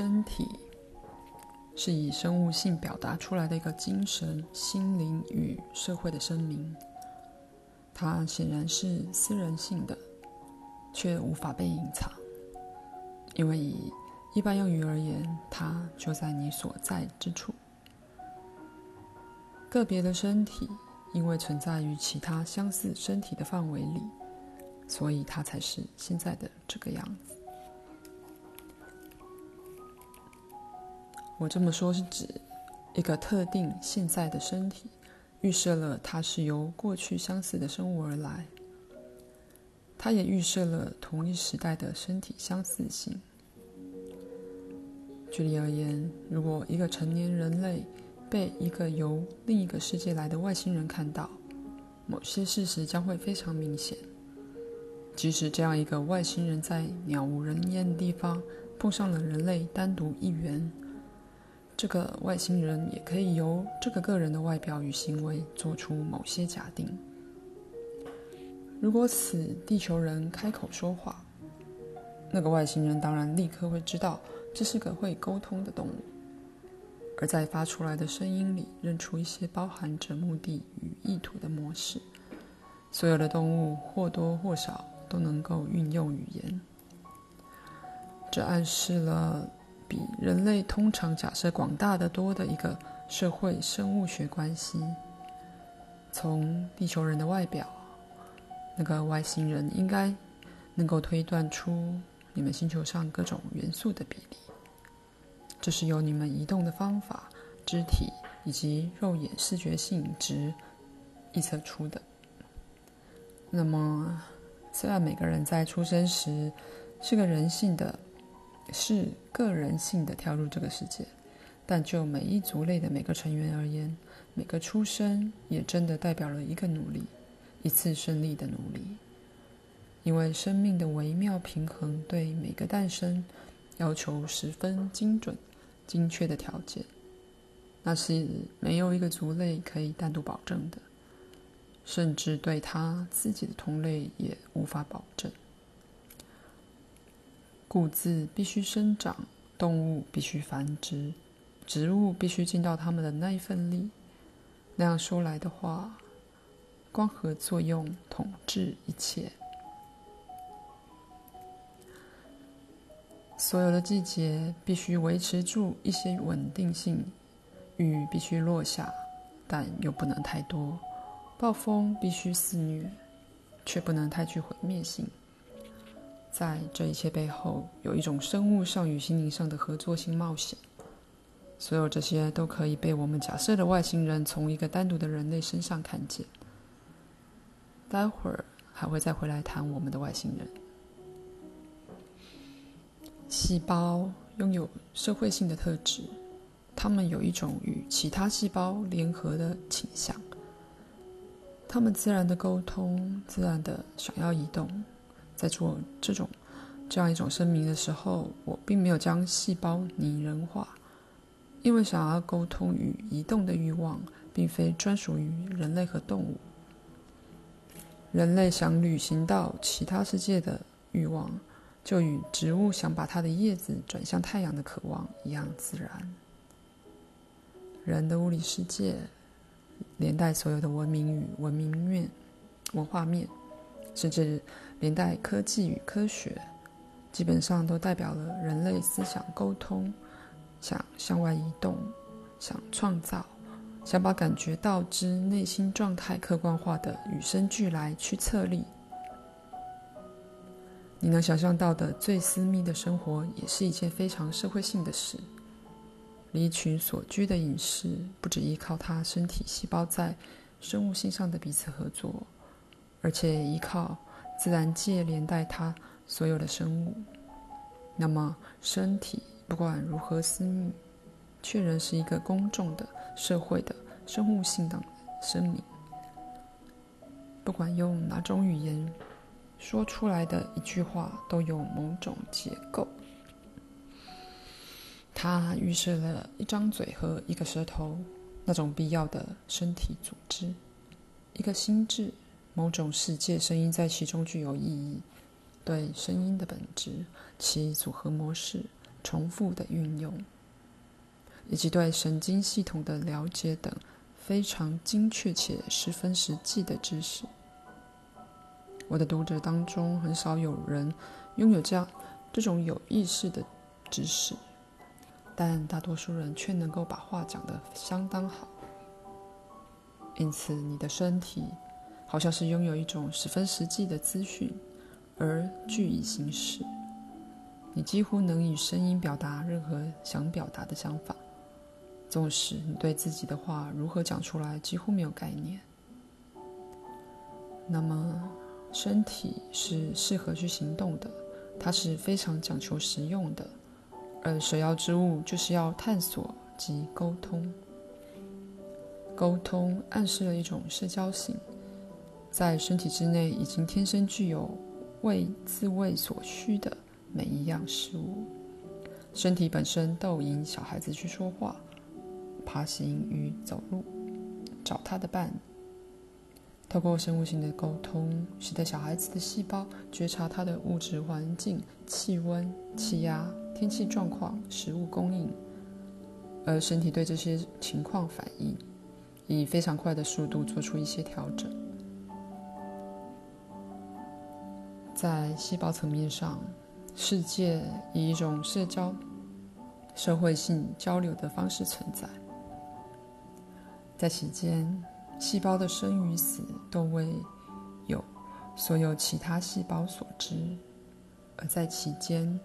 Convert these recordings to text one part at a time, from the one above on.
身体是以生物性表达出来的一个精神、心灵与社会的声明。它显然是私人性的，却无法被隐藏，因为以一般用语而言，它就在你所在之处。个别的身体，因为存在于其他相似身体的范围里，所以它才是现在的这个样子。我这么说是指一个特定现在的身体，预设了它是由过去相似的生物而来，它也预设了同一时代的身体相似性。举例而言，如果一个成年人类，被一个由另一个世界来的外星人看到，某些事实将会非常明显。即使这样一个外星人在鸟无人烟的地方碰上了人类单独一员，这个外星人也可以由这个个人的外表与行为做出某些假定。如果此地球人开口说话，那个外星人当然立刻会知道这是个会沟通的动物。而在发出来的声音里，认出一些包含着目的与意图的模式。所有的动物或多或少都能够运用语言，这暗示了比人类通常假设广大的多的一个社会生物学关系。从地球人的外表，那个外星人应该能够推断出你们星球上各种元素的比例。这是由你们移动的方法、肢体以及肉眼视觉性质预测出的。那么，虽然每个人在出生时是个人性的，是个人性的跳入这个世界，但就每一族类的每个成员而言，每个出生也真的代表了一个努力，一次胜利的努力。因为生命的微妙平衡对每个诞生要求十分精准。精确的条件，那是没有一个族类可以单独保证的，甚至对他自己的同类也无法保证。谷子必须生长，动物必须繁殖，植物必须尽到它们的那一份力。那样说来的话，光合作用统治一切。所有的季节必须维持住一些稳定性，雨必须落下，但又不能太多；暴风必须肆虐，却不能太具毁灭性。在这一切背后，有一种生物上与心灵上的合作性冒险。所有这些都可以被我们假设的外星人从一个单独的人类身上看见。待会儿还会再回来谈我们的外星人。细胞拥有社会性的特质，它们有一种与其他细胞联合的倾向。它们自然的沟通，自然的想要移动。在做这种这样一种声明的时候，我并没有将细胞拟人化，因为想要沟通与移动的欲望，并非专属于人类和动物。人类想旅行到其他世界的欲望。就与植物想把它的叶子转向太阳的渴望一样自然。人的物理世界，连带所有的文明与文明面、文化面，甚至连带科技与科学，基本上都代表了人类思想沟通，想向外移动，想创造，想把感觉到之内心状态客观化的与生俱来驱策力。你能想象到的最私密的生活，也是一件非常社会性的事。离群索居的隐士，不只依靠他身体细胞在生物性上的彼此合作，而且依靠自然界连带它所有的生物。那么，身体不管如何私密，却仍是一个公众的、社会的、生物性的声明。不管用哪种语言。说出来的一句话都有某种结构，它预设了一张嘴和一个舌头，那种必要的身体组织，一个心智，某种世界声音在其中具有意义，对声音的本质，其组合模式，重复的运用，以及对神经系统的了解等非常精确且十分实际的知识。我的读者当中很少有人拥有这样这种有意识的知识，但大多数人却能够把话讲得相当好。因此，你的身体好像是拥有一种十分实际的资讯，而据以行事。你几乎能以声音表达任何想表达的想法，纵使你对自己的话如何讲出来几乎没有概念。那么，身体是适合去行动的，它是非常讲求实用的，而首要之物就是要探索及沟通。沟通暗示了一种社交性，在身体之内已经天生具有为自卫所需的每一样事物。身体本身逗引小孩子去说话、爬行与走路、找他的伴。透过生物性的沟通，使得小孩子的细胞觉察他的物质环境、气温、气压、天气状况、食物供应，而身体对这些情况反应。以非常快的速度做出一些调整。在细胞层面上，世界以一种社交、社会性交流的方式存在。在其间，细胞的生与死都未有所有其他细胞所知；而在其间，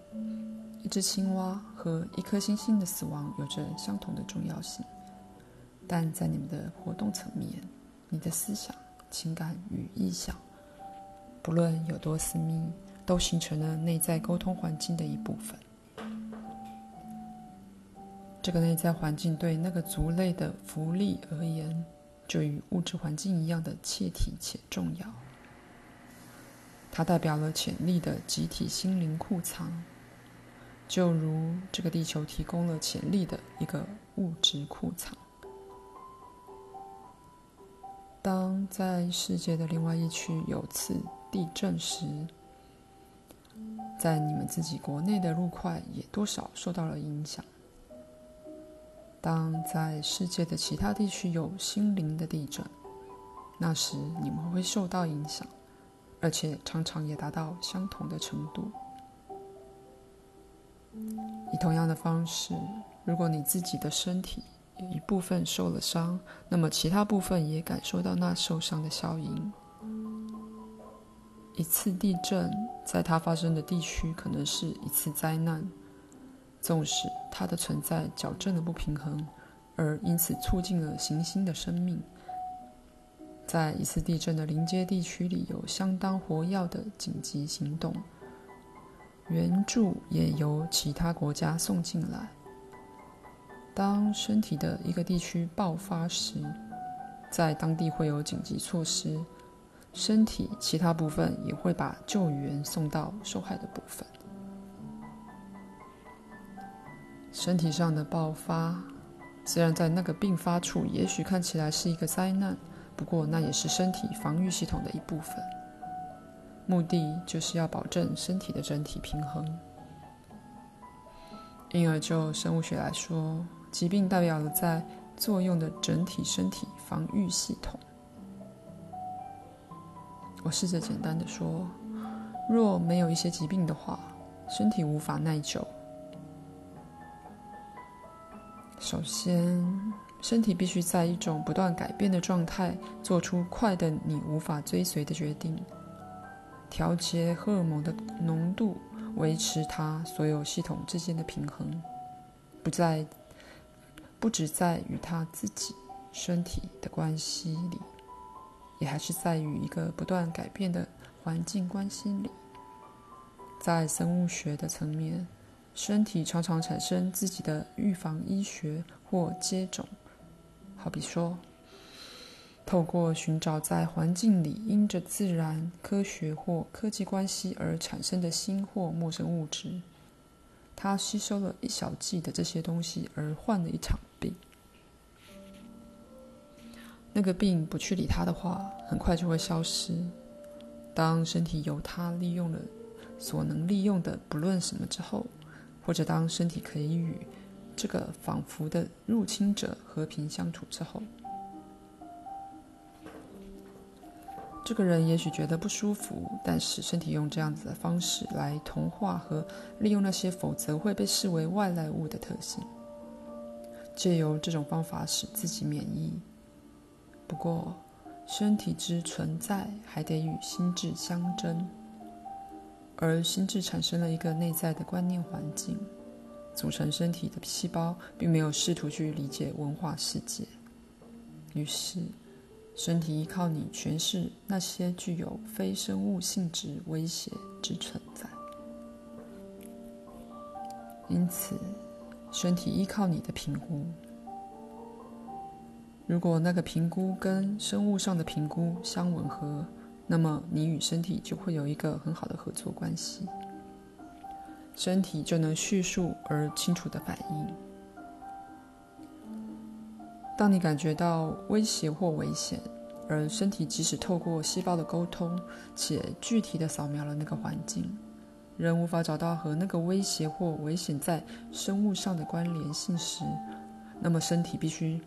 一只青蛙和一颗星星的死亡有着相同的重要性。但在你们的活动层面，你的思想、情感与意向，不论有多私密，都形成了内在沟通环境的一部分。这个内在环境对那个族类的福利而言，就与物质环境一样的切体且重要。它代表了潜力的集体心灵库藏，就如这个地球提供了潜力的一个物质库藏。当在世界的另外一区有次地震时，在你们自己国内的陆块也多少受到了影响。当在世界的其他地区有心灵的地震，那时你们会受到影响，而且常常也达到相同的程度。以同样的方式，如果你自己的身体，有一部分受了伤，那么其他部分也感受到那受伤的效应。一次地震在它发生的地区可能是一次灾难，纵使它的存在矫正了不平衡，而因此促进了行星的生命。在一次地震的临接地区里有相当活跃的紧急行动，援助也由其他国家送进来。当身体的一个地区爆发时，在当地会有紧急措施，身体其他部分也会把救援送到受害的部分。身体上的爆发，虽然在那个病发处也许看起来是一个灾难，不过那也是身体防御系统的一部分，目的就是要保证身体的整体平衡。因而就生物学来说，疾病代表了在作用的整体身体防御系统。我试着简单的说：若没有一些疾病的话，身体无法耐久。首先，身体必须在一种不断改变的状态，做出快的你无法追随的决定，调节荷尔蒙的浓度，维持它所有系统之间的平衡，不在。不只在与他自己身体的关系里，也还是在于一个不断改变的环境关系里。在生物学的层面，身体常常产生自己的预防医学或接种，好比说，透过寻找在环境里因着自然、科学或科技关系而产生的新或陌生物质。它吸收了一小剂的这些东西，而换了一场那个病不去理它的话，很快就会消失。当身体由它利用了所能利用的不论什么之后，或者当身体可以与这个仿佛的入侵者和平相处之后，这个人也许觉得不舒服，但是身体用这样子的方式来同化和利用那些否则会被视为外来物的特性，借由这种方法使自己免疫。不过，身体之存在还得与心智相争，而心智产生了一个内在的观念环境，组成身体的细胞并没有试图去理解文化世界，于是。身体依靠你诠释那些具有非生物性质威胁之存在，因此，身体依靠你的评估。如果那个评估跟生物上的评估相吻合，那么你与身体就会有一个很好的合作关系，身体就能叙述而清楚的反应。当你感觉到威胁或危险，而身体即使透过细胞的沟通，且具体的扫描了那个环境，仍无法找到和那个威胁或危险在生物上的关联性时，那么身体必须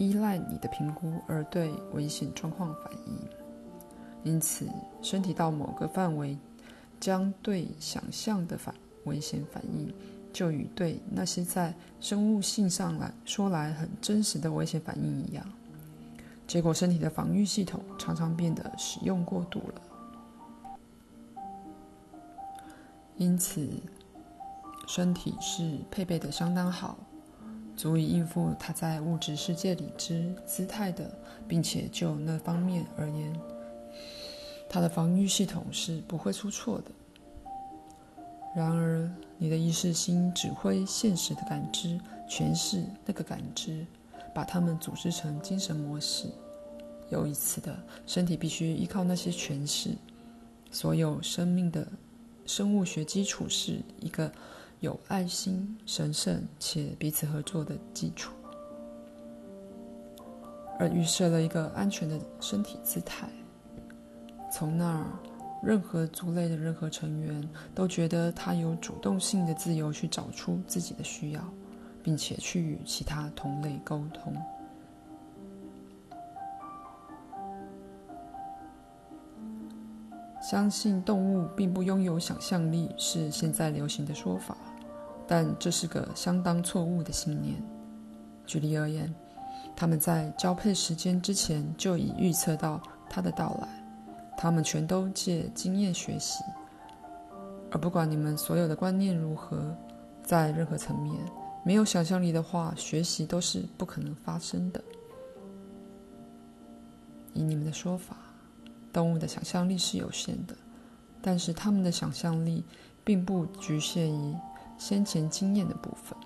依赖你的评估而对危险状况反应。因此，身体到某个范围，将对想象的反危险反应。就与对那些在生物性上来说来很真实的危险反应一样，结果身体的防御系统常常变得使用过度了。因此，身体是配备的相当好，足以应付它在物质世界里之姿态的，并且就那方面而言，它的防御系统是不会出错的。然而，你的意识心指挥现实的感知，诠释那个感知，把它们组织成精神模式。又一次的，身体必须依靠那些诠释。所有生命的生物学基础是一个有爱心、神圣且彼此合作的基础，而预设了一个安全的身体姿态。从那儿。任何族类的任何成员都觉得他有主动性的自由去找出自己的需要，并且去与其他同类沟通。相信动物并不拥有想象力是现在流行的说法，但这是个相当错误的信念。举例而言，他们在交配时间之前就已预测到它的到来。他们全都借经验学习，而不管你们所有的观念如何，在任何层面，没有想象力的话，学习都是不可能发生的。以你们的说法，动物的想象力是有限的，但是他们的想象力并不局限于先前经验的部分，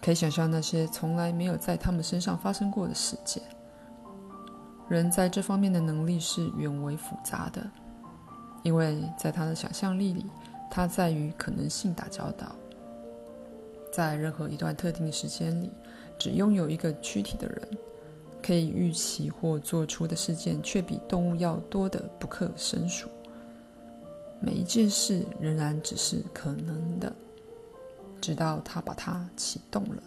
可以想象那些从来没有在他们身上发生过的事件。人在这方面的能力是远为复杂的，因为在他的想象力里，他在与可能性打交道。在任何一段特定的时间里，只拥有一个躯体的人，可以预期或做出的事件却比动物要多得不可胜数。每一件事仍然只是可能的，直到他把它启动了。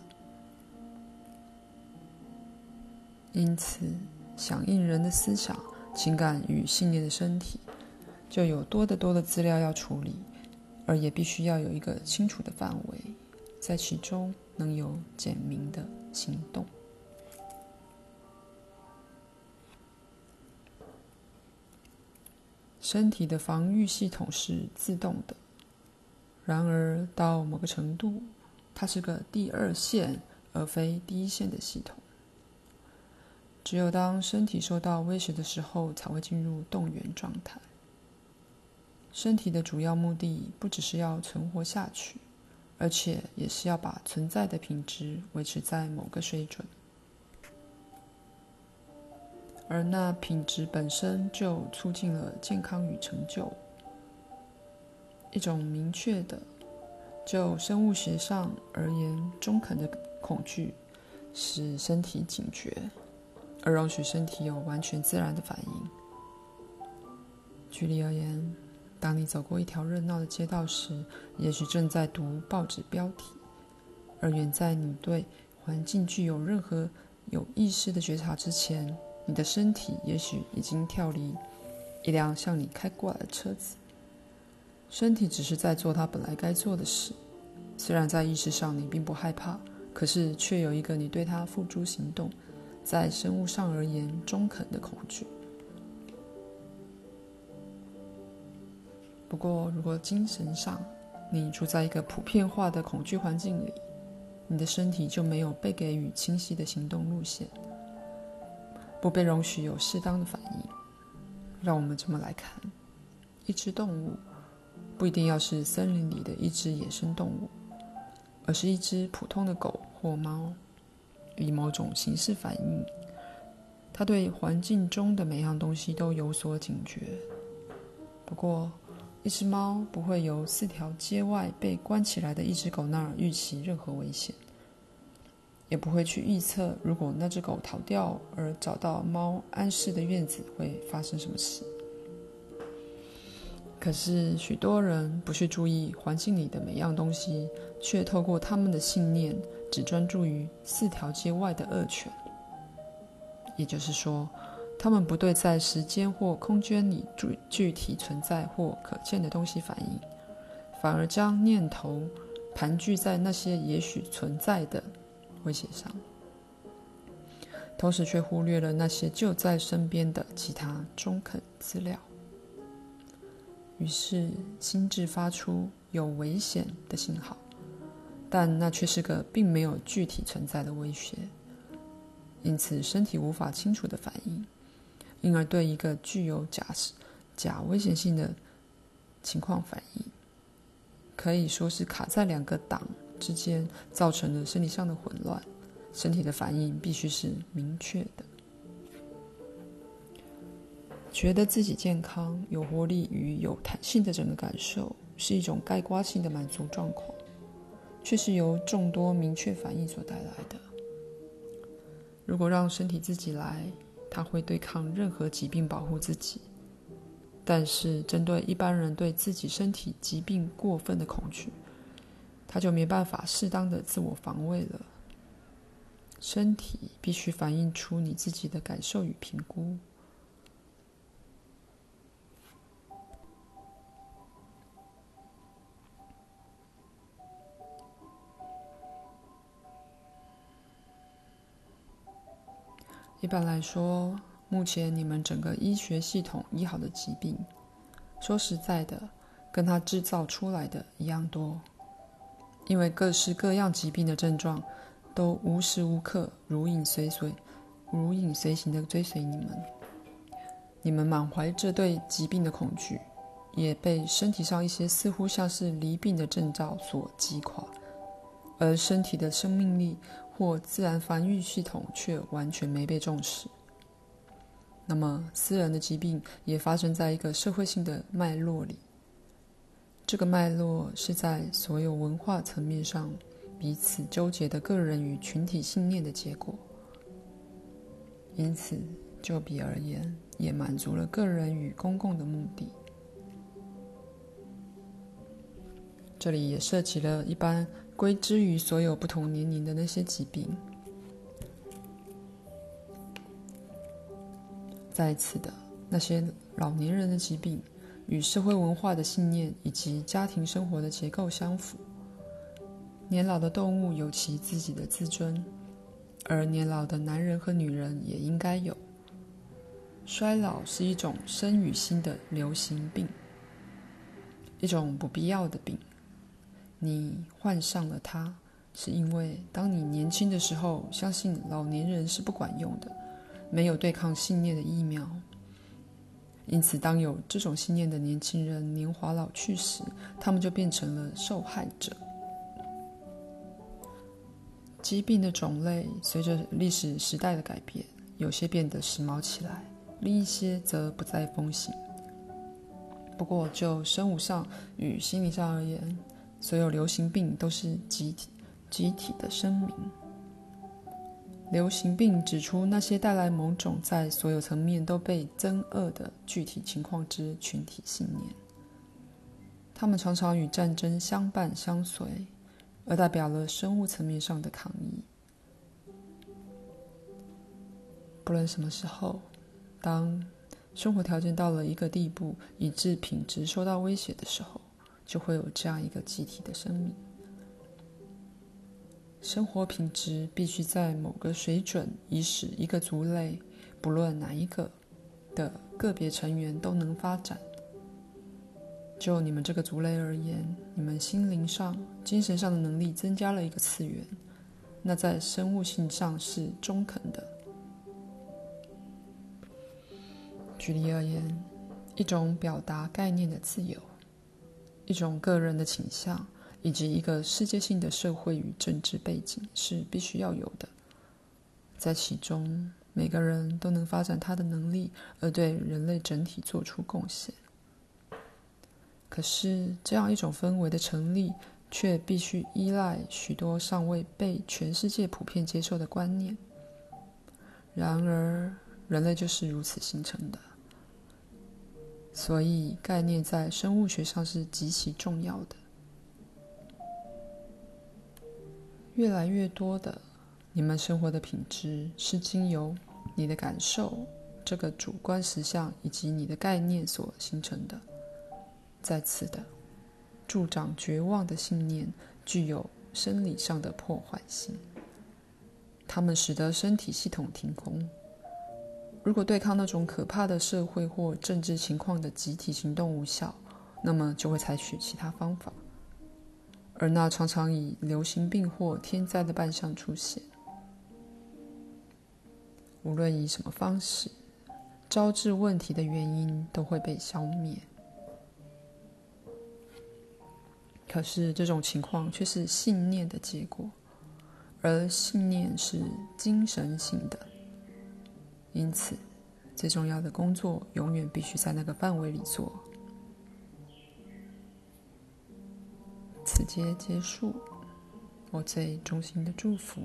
因此。响应人的思想、情感与信念的身体，就有多得多的资料要处理，而也必须要有一个清楚的范围，在其中能有简明的行动。身体的防御系统是自动的，然而到某个程度，它是个第二线而非第一线的系统。只有当身体受到威胁的时候，才会进入动员状态。身体的主要目的不只是要存活下去，而且也是要把存在的品质维持在某个水准，而那品质本身就促进了健康与成就。一种明确的，就生物学上而言中肯的恐惧，使身体警觉。而容许身体有完全自然的反应。举例而言，当你走过一条热闹的街道时，也许正在读报纸标题；而远在你对环境具有任何有意识的觉察之前，你的身体也许已经跳离一辆向你开过来的车子。身体只是在做它本来该做的事。虽然在意识上你并不害怕，可是却有一个你对它付诸行动，在生物上而言中肯的恐惧。不过，如果精神上你处在一个普遍化的恐惧环境里，你的身体就没有被给予清晰的行动路线，不被容许有适当的反应。让我们这么来看：一只动物不一定要是森林里的一只野生动物，而是一只普通的狗或猫，以某种形式反应。它对环境中的每样东西都有所警觉。不过，一只猫不会由四条街外被关起来的一只狗那儿预期任何危险，也不会去预测如果那只狗逃掉而找到猫安适的院子会发生什么事。可是许多人不去注意环境里的每样东西，却透过他们的信念只专注于四条街外的恶犬，也就是说，他们不对在时间或空间里具具体存在或可见的东西反应，反而将念头盘踞在那些也许存在的威胁上，同时却忽略了那些就在身边的其他中肯资料。于是心智发出有危险的信号，但那却是个并没有具体存在的威胁，因此身体无法清楚的反应。因而对一个具有假假危险性的情况反应，可以说是卡在两个档之间，造成了生理上的混乱。身体的反应必须是明确的。觉得自己健康、有活力与有弹性的整个感受，是一种概括性的满足状况，却是由众多明确反应所带来的。如果让身体自己来，它会对抗任何疾病，保护自己。但是，针对一般人对自己身体疾病过分的恐惧，他就没办法适当的自我防卫了。身体必须反映出你自己的感受与评估。一般来说，目前你们整个医学系统医好的疾病，说实在的，跟它制造出来的一样多。因为各式各样疾病的症状，都无时无刻如影随随、如影随形地追随你们。你们满怀着对疾病的恐惧，也被身体上一些似乎像是离病的征兆所击垮，而身体的生命力。或自然繁育系统却完全没被重视。那么，私人的疾病也发生在一个社会性的脉络里。这个脉络是在所有文化层面上彼此纠结的个人与群体信念的结果。因此，就彼而言，也满足了个人与公共的目的。这里也涉及了一般。归之于所有不同年龄的那些疾病。再次的，那些老年人的疾病与社会文化的信念以及家庭生活的结构相符。年老的动物有其自己的自尊，而年老的男人和女人也应该有。衰老是一种生与心的流行病，一种不必要的病。你患上了它，是因为当你年轻的时候，相信老年人是不管用的，没有对抗信念的疫苗。因此，当有这种信念的年轻人年华老去时，他们就变成了受害者。疾病的种类随着历史时代的改变，有些变得时髦起来，另一些则不再风行。不过，就生物上与心理上而言，所有流行病都是集体、集体的声明。流行病指出那些带来某种在所有层面都被憎恶的具体情况之群体信念。它们常常与战争相伴相随，而代表了生物层面上的抗议。不论什么时候，当生活条件到了一个地步，以致品质受到威胁的时候，就会有这样一个集体的生命。生活品质必须在某个水准，以使一个族类，不论哪一个的个别成员都能发展。就你们这个族类而言，你们心灵上、精神上的能力增加了一个次元，那在生物性上是中肯的。举例而言，一种表达概念的自由，一种个人的倾向，以及一个世界性的社会与政治背景是必须要有的。在其中，每个人都能发展他的能力，而对人类整体做出贡献。可是，这样一种氛围的成立，却必须依赖许多尚未被全世界普遍接受的观念。然而，人类就是如此形成的。所以，概念在生物学上是极其重要的。越来越多的，你们生活的品质是经由你的感受这个主观实相以及你的概念所形成的。再次的，助长绝望的信念具有生理上的破坏性，它们使得身体系统停工。如果对抗那种可怕的社会或政治情况的集体行动无效，那么就会采取其他方法，而那常常以流行病或天灾的扮相出现。无论以什么方式，招致问题的原因都会被消灭。可是这种情况却是信念的结果，而信念是精神性的。因此，最重要的工作永远必须在那个范围里做。此节结束，我最衷心的祝福。